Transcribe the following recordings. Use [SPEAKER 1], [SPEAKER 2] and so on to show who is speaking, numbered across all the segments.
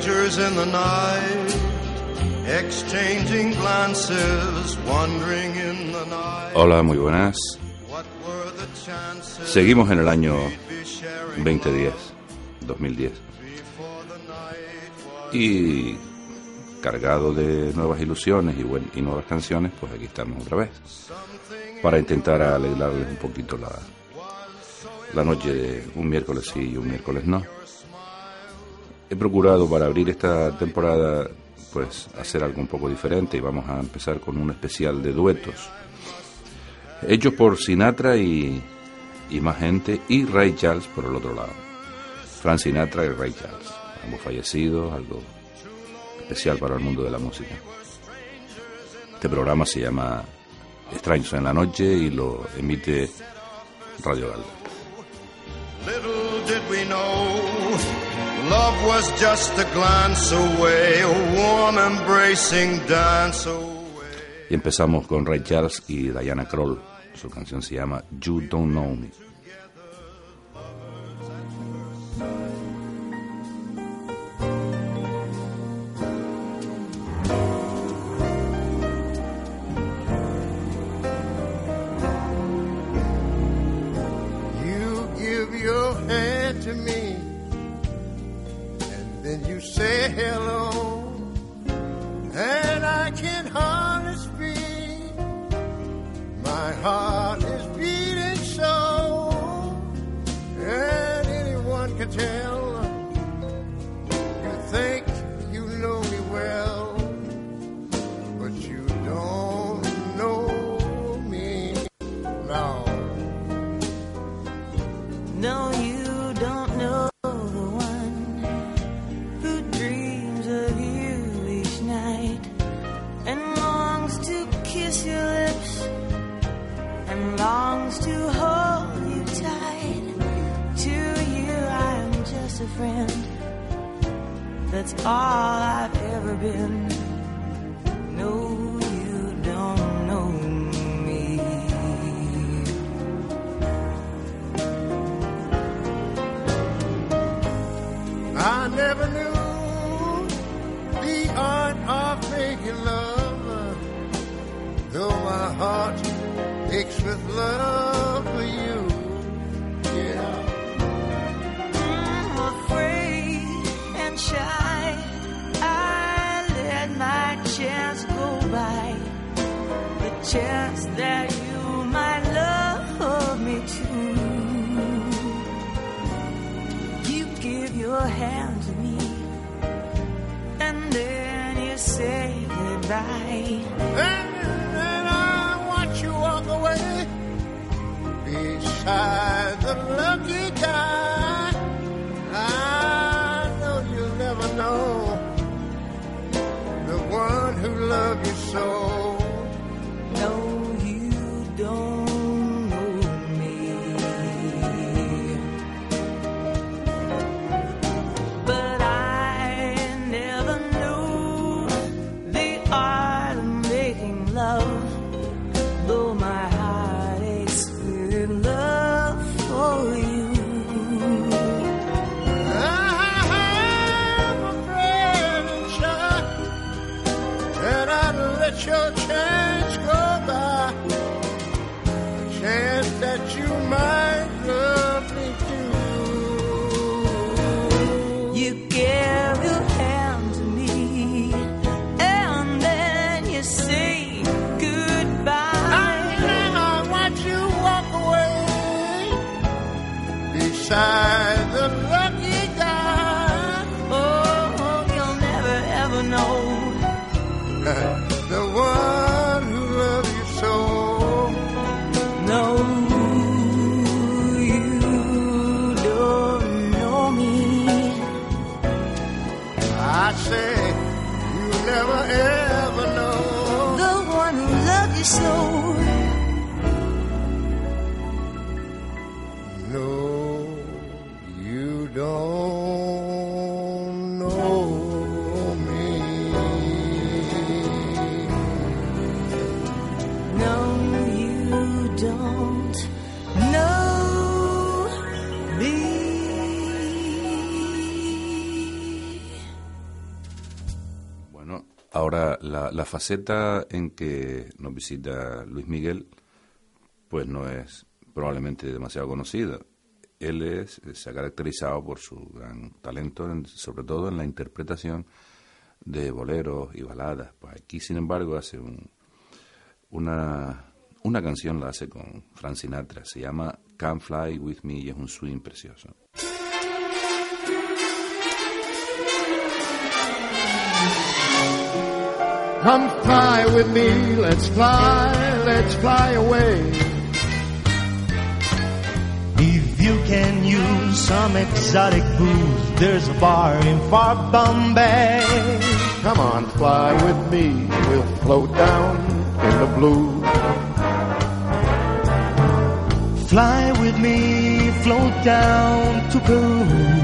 [SPEAKER 1] strangers in the night, exchanging glances, wandering in the night.
[SPEAKER 2] Hola, muy buenas. Seguimos en el año
[SPEAKER 1] we'd be sharing
[SPEAKER 2] 2010, 2010.
[SPEAKER 1] before the night was
[SPEAKER 2] Y cargado de nuevas ilusiones y, buen- y nuevas canciones, pues aquí estamos otra vez. Para intentar alegrarles un poquito la, la noche de un miércoles sí y un miércoles no. He procurado para abrir esta temporada pues hacer algo un poco diferente y vamos a empezar con un especial de duetos. Hechos por Sinatra y, y más gente y Ray Charles por el otro lado. Frank Sinatra y Ray Charles, ambos fallecidos, algo especial para el mundo de la música. Este programa se llama Extraños en la Noche y lo emite Radio Galda.
[SPEAKER 1] Love was just a glance away, a warm embracing dance away.
[SPEAKER 2] Y empezamos con Ray Charles y Diana Kroll. Su canción se llama You Don't Know Me.
[SPEAKER 3] That's all I've ever been.
[SPEAKER 1] Heart aches with love for you. Yeah,
[SPEAKER 3] I'm afraid and shy. I let my chance go by. The chance that you might love me too. You give your hand to me, and then you say goodbye.
[SPEAKER 1] and away. Beside the beside
[SPEAKER 2] la, faceta en que nos visita Luis Miguel, pues no es probablemente demasiado conocida. Él es, se ha caracterizado por su gran talento, sobre todo en la interpretación de boleros y baladas. Pues aquí, sin embargo, hace un, una, una canción, la hace con Frank Sinatra, se llama Come Fly With Me y es un swing precioso.
[SPEAKER 4] Come fly with me, let's fly, let's fly away.
[SPEAKER 5] If you can use some exotic booze, there's a bar in far Bombay.
[SPEAKER 4] Come on, fly with me, we'll float down in the blue.
[SPEAKER 5] Fly with me, float down to Peru.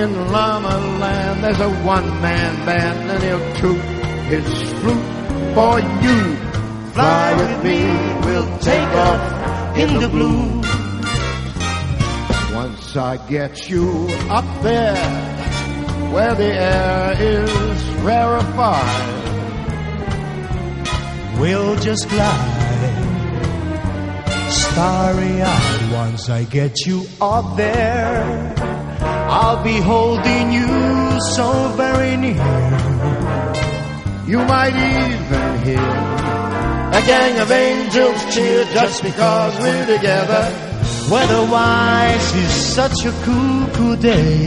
[SPEAKER 4] In Llama Land, there's a one-man band, and he'll toot his flute for you.
[SPEAKER 5] Fly with me, we'll take off in the blue.
[SPEAKER 4] Once I get you up there, where the air is rarefied,
[SPEAKER 5] We'll just glide, starry eyed. Once I get you up there, I'll be holding you so very near.
[SPEAKER 4] you might even hear a gang of angels cheer just because we're together.
[SPEAKER 5] Weather-wise is such a cool, cool day.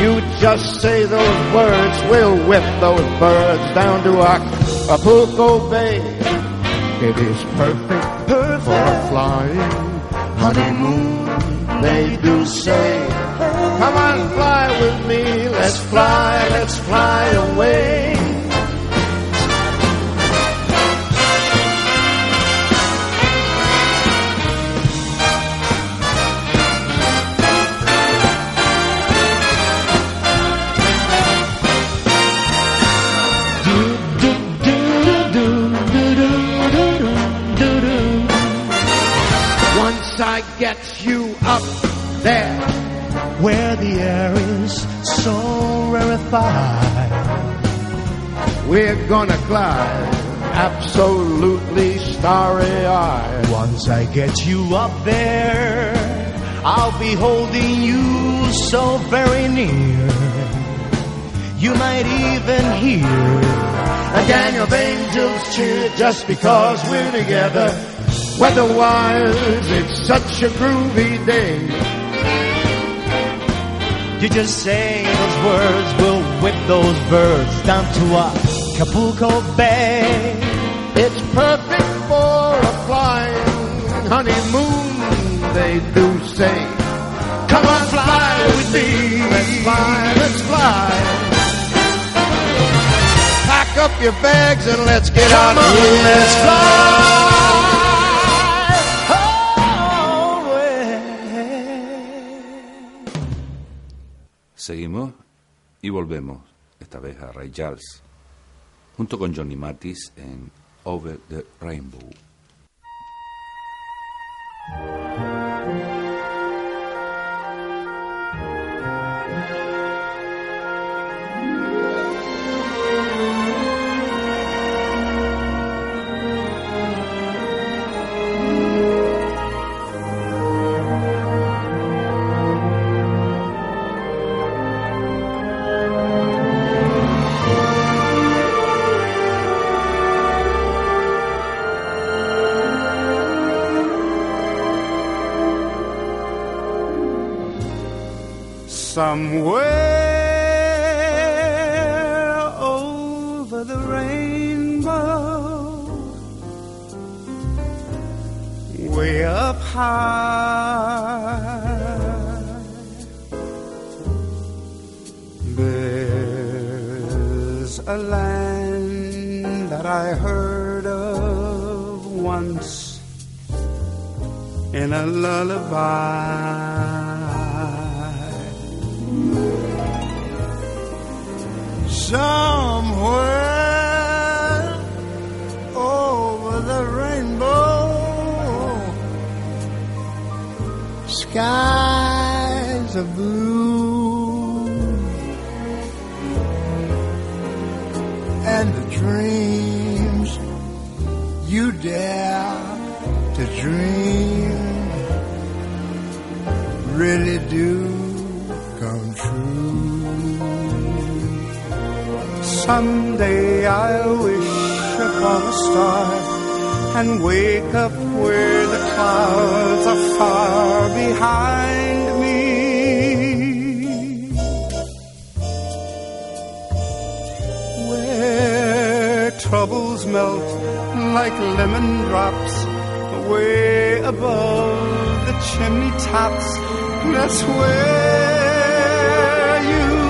[SPEAKER 4] You just say those words, we'll whip those birds down to Acapulco Bay. It is perfect
[SPEAKER 5] Perfect.
[SPEAKER 4] for a flying honeymoon, they do say. Come on, fly with me, let's fly, let's fly away. There,
[SPEAKER 5] Where the air is so rarefied.
[SPEAKER 4] we're gonna glide absolutely starry eyed.
[SPEAKER 5] Once I get you up there, I'll be holding you so very near. You might even hear
[SPEAKER 4] A gang of angels cheer just because we're together. Weather-wise, it's such a groovy day.
[SPEAKER 5] You just say those words, we'll whip those birds down to Acapulco Bay.
[SPEAKER 4] It's perfect for a flying honeymoon, they do say. Come on, fly with me. Let's fly, let's fly. Pack up your bags and let's get out of here.
[SPEAKER 5] let's fly
[SPEAKER 2] Seguimos y volvemos, esta vez a Ray Charles, junto con Johnny Mathis en Over the Rainbow.
[SPEAKER 1] Way up high, there's a land that I heard of once in a lullaby. Somewhere skies are blue and the dreams you dare to dream really do come true. Someday I wish upon a star and wake up where the clouds are melt like lemon drops way above the chimney tops. That's where you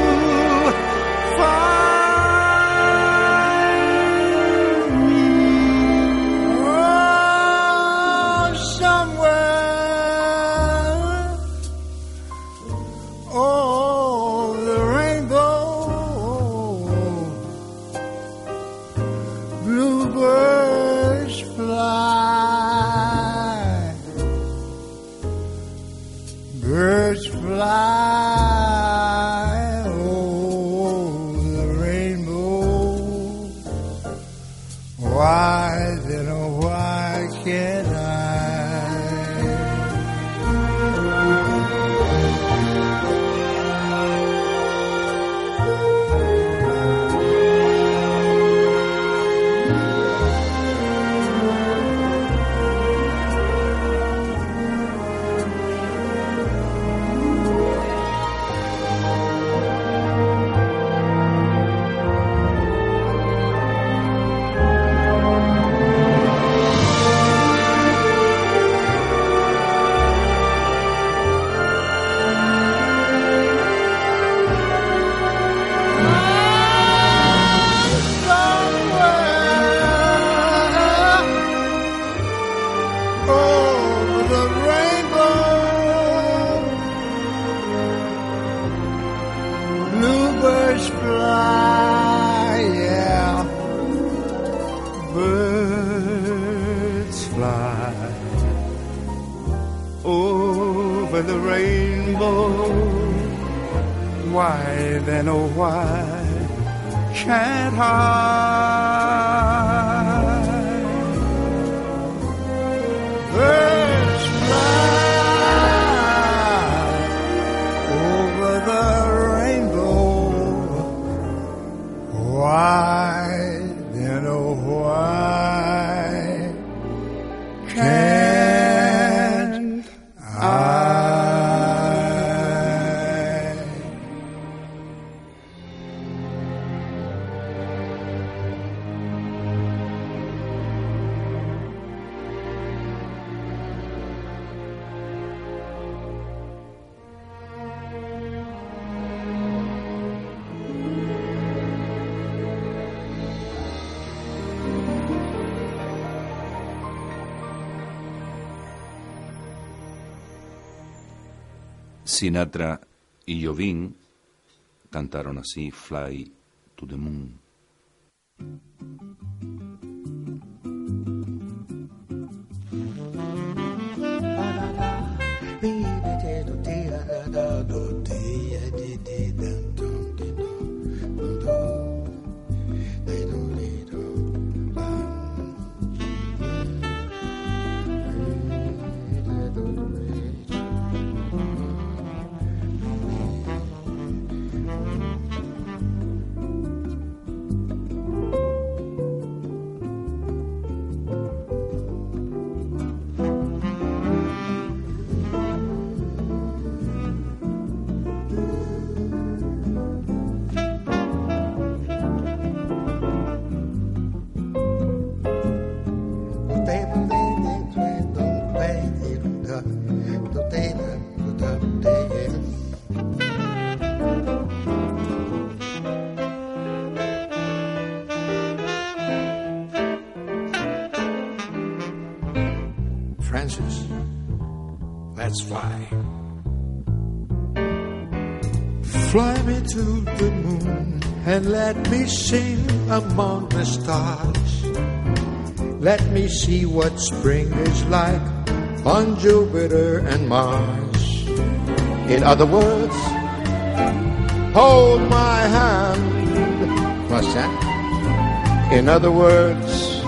[SPEAKER 1] can't
[SPEAKER 2] Sinatra y Jovin cantaron así Fly to the Moon.
[SPEAKER 1] Fly. Fly me to the moon and let me sing among the stars. Let me see what spring is like on Jupiter and Mars. In other words, hold my hand. What's that?
[SPEAKER 4] In other words,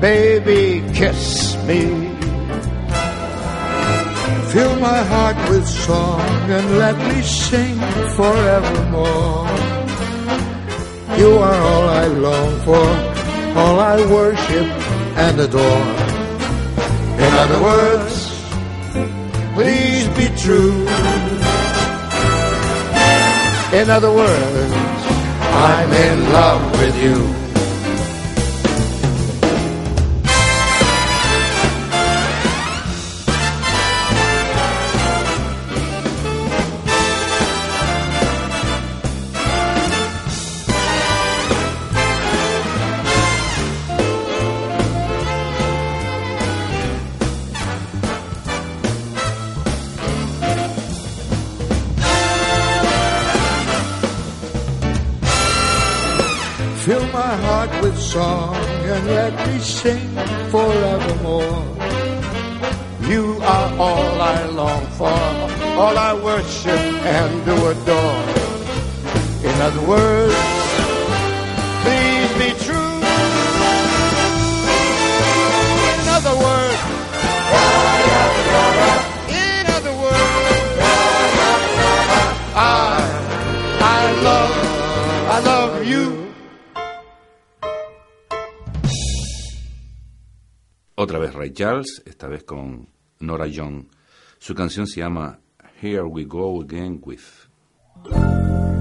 [SPEAKER 4] baby, kiss me.
[SPEAKER 1] Fill my heart with song and let me sing forevermore. You are all I long for, all I worship and adore.
[SPEAKER 4] In other words, please be true. In other words, I'm in love with you.
[SPEAKER 1] Song and let me sing forevermore.
[SPEAKER 4] You are all I long for, all I worship and do adore. In other words, please be true. In other words, in other words, I, I love, I love you.
[SPEAKER 6] Otra vez Ray Charles, esta vez con Nora Young. Su canción se llama Here We Go Again With.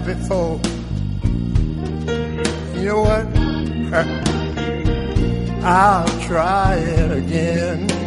[SPEAKER 7] There before.
[SPEAKER 4] You know what? I'll try it again.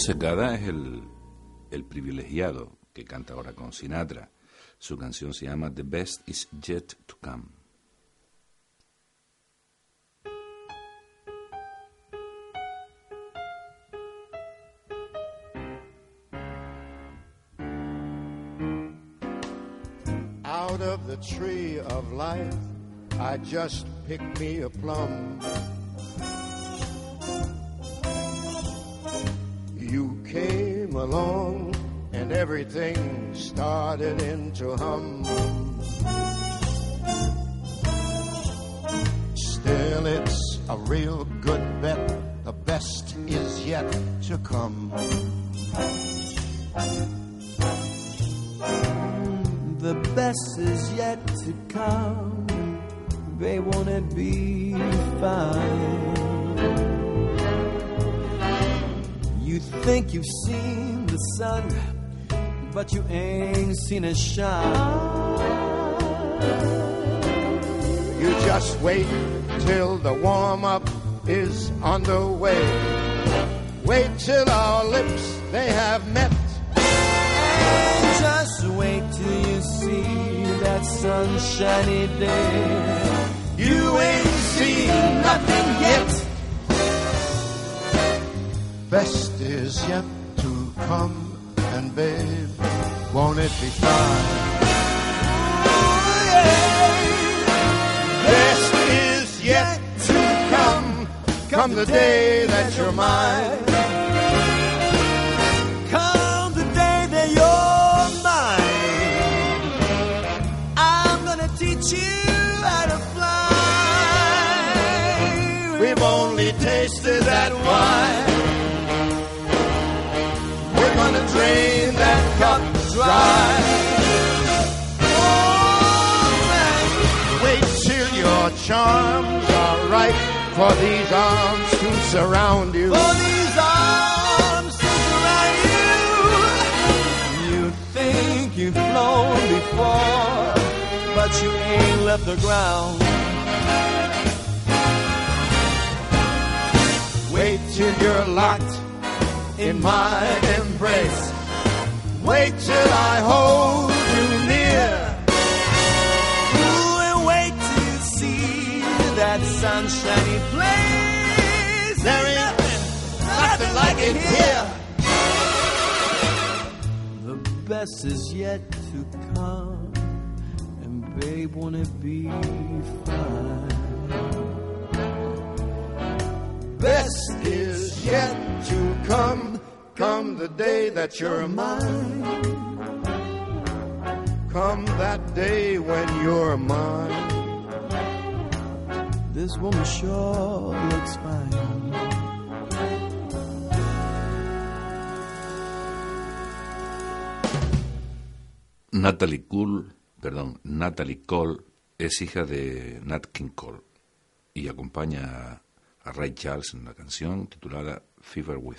[SPEAKER 2] Secada es el, el privilegiado que canta ahora con Sinatra. Su canción se llama The Best Is Yet to Come.
[SPEAKER 4] Out of the tree of life, I just picked me a plum. Along and everything started into hum. Still, it's a real good bet. The best is yet to come.
[SPEAKER 8] The best is yet to come. Won't it be fine? You think you've seen the sun, but you ain't seen it shine.
[SPEAKER 4] You just wait till the warm up is underway. Wait till our lips they have met.
[SPEAKER 8] And just wait till you see that sunshiny day.
[SPEAKER 4] You ain't seen nothing yet. Best is yet to come, and babe, won't it be fine? Oh, best is yet to come, come the day that you're mine. Drain that cup dry. Oh, Wait till your charms are right for these arms to surround you.
[SPEAKER 8] For these arms to surround you. You think you've flown before, but you ain't left the ground.
[SPEAKER 4] Wait till you're locked in my embrace. Wait till I hold you near.
[SPEAKER 8] Ooh, and wait till you see that sunshiny place.
[SPEAKER 4] There ain't nothing, nothing like it here.
[SPEAKER 8] The best is yet to come, and babe, won't it be fine?
[SPEAKER 4] Best is yet to come, come the day that you're mine. Come that day when you're mine.
[SPEAKER 8] This woman sure looks fine.
[SPEAKER 2] Natalie Cole, perdón, Natalie Cole es hija de Nat King Cole y acompaña a Ray Charles en una canción titulada Fever With.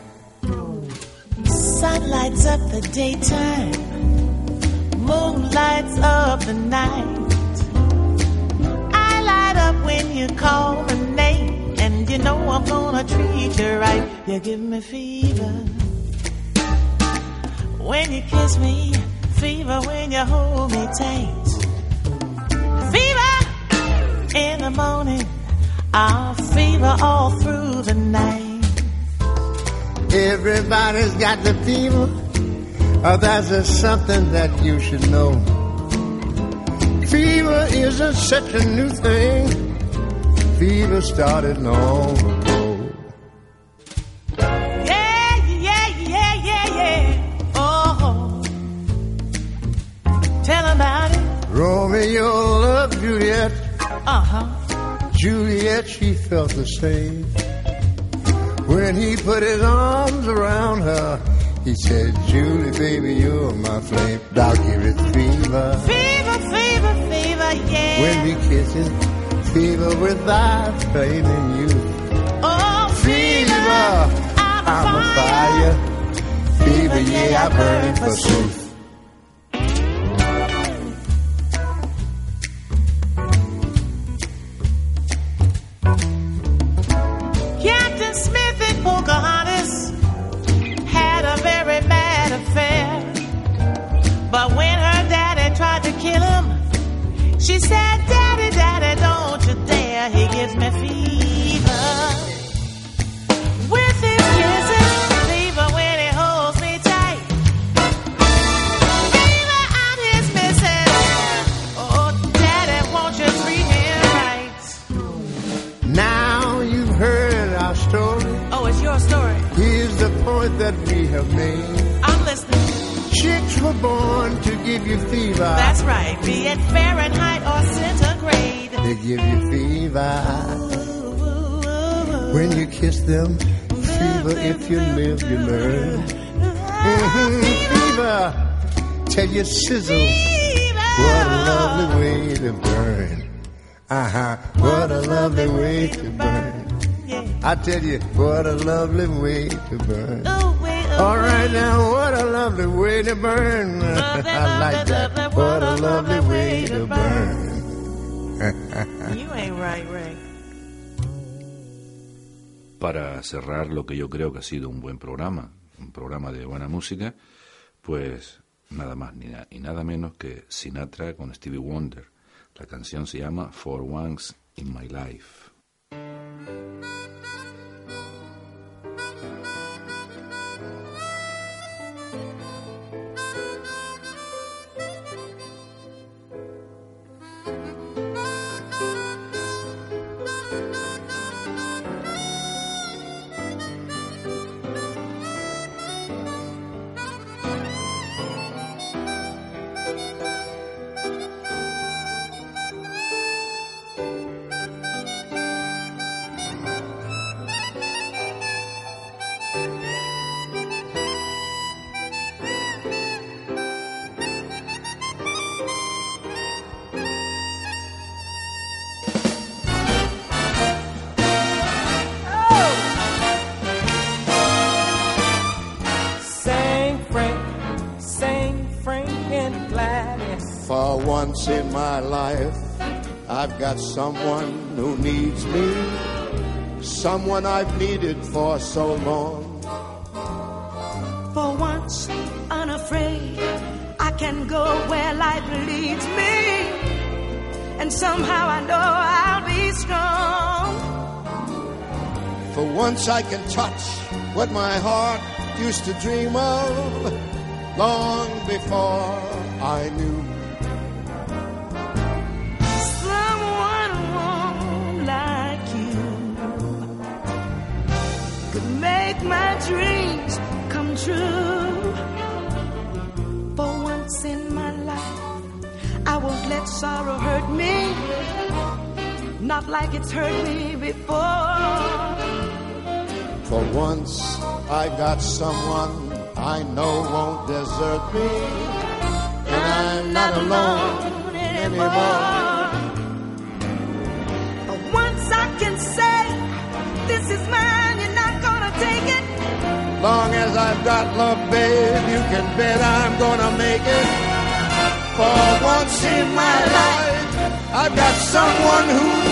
[SPEAKER 9] Sun lights up the daytime, moon lights up the night. I light up when you call my name, and you know I'm gonna treat you right. You give me fever when you kiss me, fever when you hold me tight. Fever in the morning, I'll fever all through the night.
[SPEAKER 1] Everybody's got the fever. Oh, that's just something that you should know. Fever isn't such a new thing. Fever started long ago.
[SPEAKER 9] Yeah, yeah, yeah, yeah, yeah. Oh, about it.
[SPEAKER 4] Romeo loved Juliet.
[SPEAKER 9] Uh huh.
[SPEAKER 4] Juliet, she felt the same. When he put his arms around her, he said, Julie, baby, you're my flame. Give it fever.
[SPEAKER 9] Fever, fever, fever, yeah.
[SPEAKER 4] When we kisses, fever without flaming you.
[SPEAKER 9] oh,
[SPEAKER 4] Fever,
[SPEAKER 9] I'm,
[SPEAKER 4] I'm a fire. Fever, yeah, I burn for truth.
[SPEAKER 9] Be it Fahrenheit or centigrade.
[SPEAKER 4] They give you fever. When you kiss them, fever. If you live, you learn. Fever. Tell you sizzle. What a lovely way to burn. Uh huh. What a lovely way to burn. I tell you, what a lovely way to burn. All right now, what a lovely way to burn. I like that. What a lovely way to burn.
[SPEAKER 9] You ain't right, Ray.
[SPEAKER 2] Para cerrar lo que yo creo que ha sido un buen programa, un programa de buena música, pues nada más ni na- y nada menos que Sinatra con Stevie Wonder. La canción se llama For Once in My Life.
[SPEAKER 4] For once in my life, I've got someone who needs me. Someone I've needed for so long.
[SPEAKER 6] For once, unafraid, I can go where life leads me. And somehow I know I'll be strong.
[SPEAKER 4] For once I can touch what my heart used to dream of long before I knew.
[SPEAKER 6] My dreams come true. For once in my life, I won't let sorrow hurt me, not like it's hurt me before.
[SPEAKER 4] For once I got someone I know won't desert me. And I'm not alone anymore.
[SPEAKER 6] For once I can say, this is mine,
[SPEAKER 4] Long as I've got love, babe, you can bet I'm gonna make it. For once in my life, I've got someone who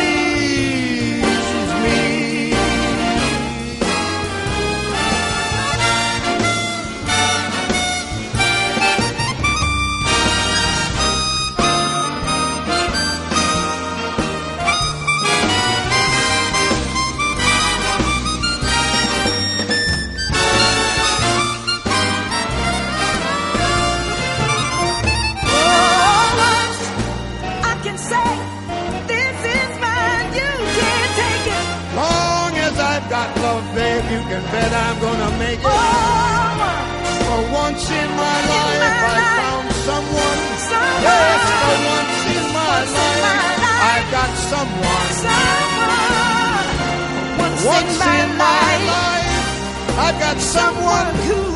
[SPEAKER 4] bet I'm
[SPEAKER 6] gonna make it. Forward. For once in my in life, my I
[SPEAKER 4] life. found someone. someone. Yes, for once in my, once life, I've got
[SPEAKER 6] someone. someone.
[SPEAKER 4] Once, once, in my, in my
[SPEAKER 6] life,
[SPEAKER 4] life, I've got someone who.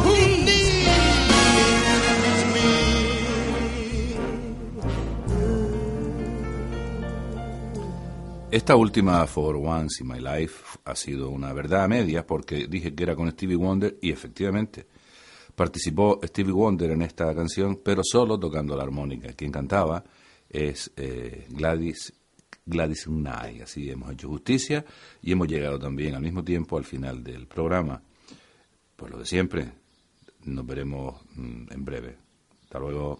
[SPEAKER 2] Esta última For Once in My Life ha sido una verdad a medias porque dije que era con Stevie Wonder y efectivamente participó Stevie Wonder en esta canción, pero solo tocando la armónica. Quien cantaba es eh, Gladys Gladys Knight. Así hemos hecho justicia y hemos llegado también al mismo tiempo al final del programa. Pues lo de siempre, nos veremos mm, en breve. Hasta luego.